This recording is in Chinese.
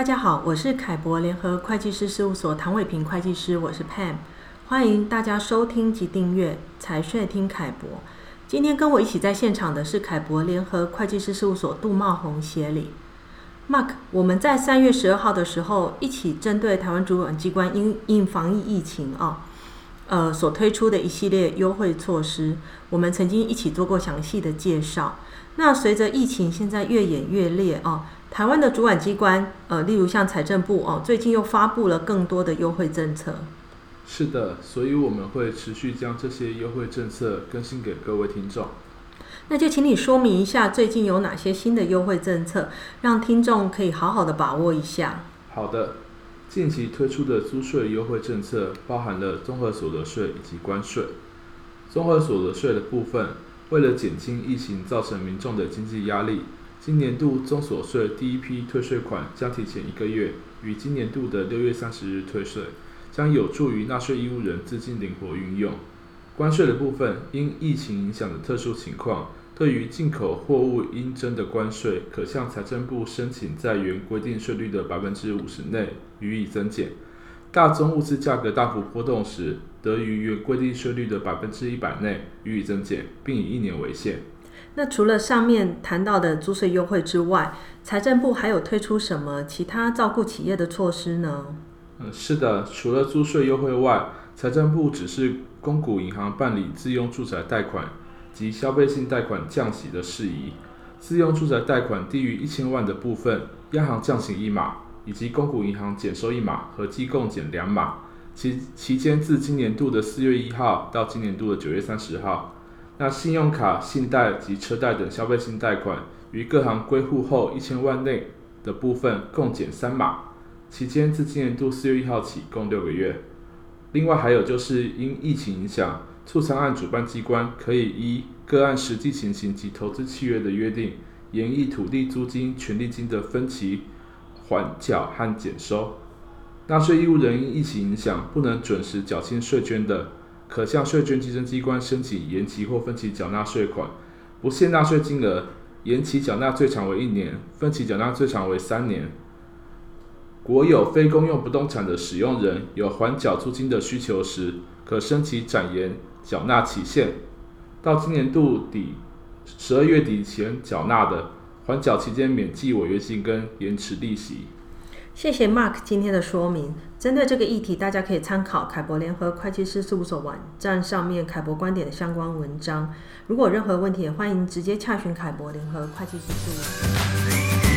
大家好，我是凯博联合会计师事务所唐伟平会计师，我是 Pam，欢迎大家收听及订阅财税听凯博。今天跟我一起在现场的是凯博联合会计师事务所杜茂宏协理。Mark，我们在三月十二号的时候，一起针对台湾主管机关因应防疫疫情啊，呃所推出的一系列优惠措施，我们曾经一起做过详细的介绍。那随着疫情现在越演越烈啊，台湾的主管机关呃，例如像财政部哦，最近又发布了更多的优惠政策。是的，所以我们会持续将这些优惠政策更新给各位听众。那就请你说明一下最近有哪些新的优惠政策，让听众可以好好的把握一下。好的，近期推出的租税优惠政策包含了综合所得税以及关税。综合所得税的部分，为了减轻疫情造成民众的经济压力，今年度综所税第一批退税款将提前一个月，于今年度的六月三十日退税，将有助于纳税义务人资金灵活运用。关税的部分，因疫情影响的特殊情况。对于进口货物应征的关税，可向财政部申请在原规定税率的百分之五十内予以增减；大宗物资价格大幅波动时，得于原规定税率的百分之一百内予以增减，并以一年为限。那除了上面谈到的租税优惠之外，财政部还有推出什么其他照顾企业的措施呢？嗯，是的，除了租税优惠外，财政部指示公股银行办理自用住宅贷款。及消费性贷款降息的事宜，自用住宅贷款低于一千万的部分，央行降息一码，以及公股银行减收一码，合计共减两码。其期间自今年度的四月一号到今年度的九月三十号。那信用卡、信贷及车贷等消费性贷款，于各行归户后一千万内的部分，共减三码。期间自今年度四月一号起，共六个月。另外还有就是因疫情影响。促偿案主办机关可以依个案实际情形及投资契约的约定，延议土地租金、权利金的分期缓缴和减收。纳税义务人因疫情影响不能准时缴清税捐的，可向税捐稽征机关申请延期或分期缴纳税款，不限纳税金额，延期缴纳最长为一年，分期缴纳最长为三年。国有非公用不动产的使用人有缓缴租金的需求时，可申请展延。缴纳期限到今年度底十二月底前缴纳的，缓缴期间免计违约金跟延迟利息。谢谢 Mark 今天的说明。针对这个议题，大家可以参考凯博联合会计师事务所网站上面凯博观点的相关文章。如果有任何问题，也欢迎直接洽询凯博联合会计师事务所。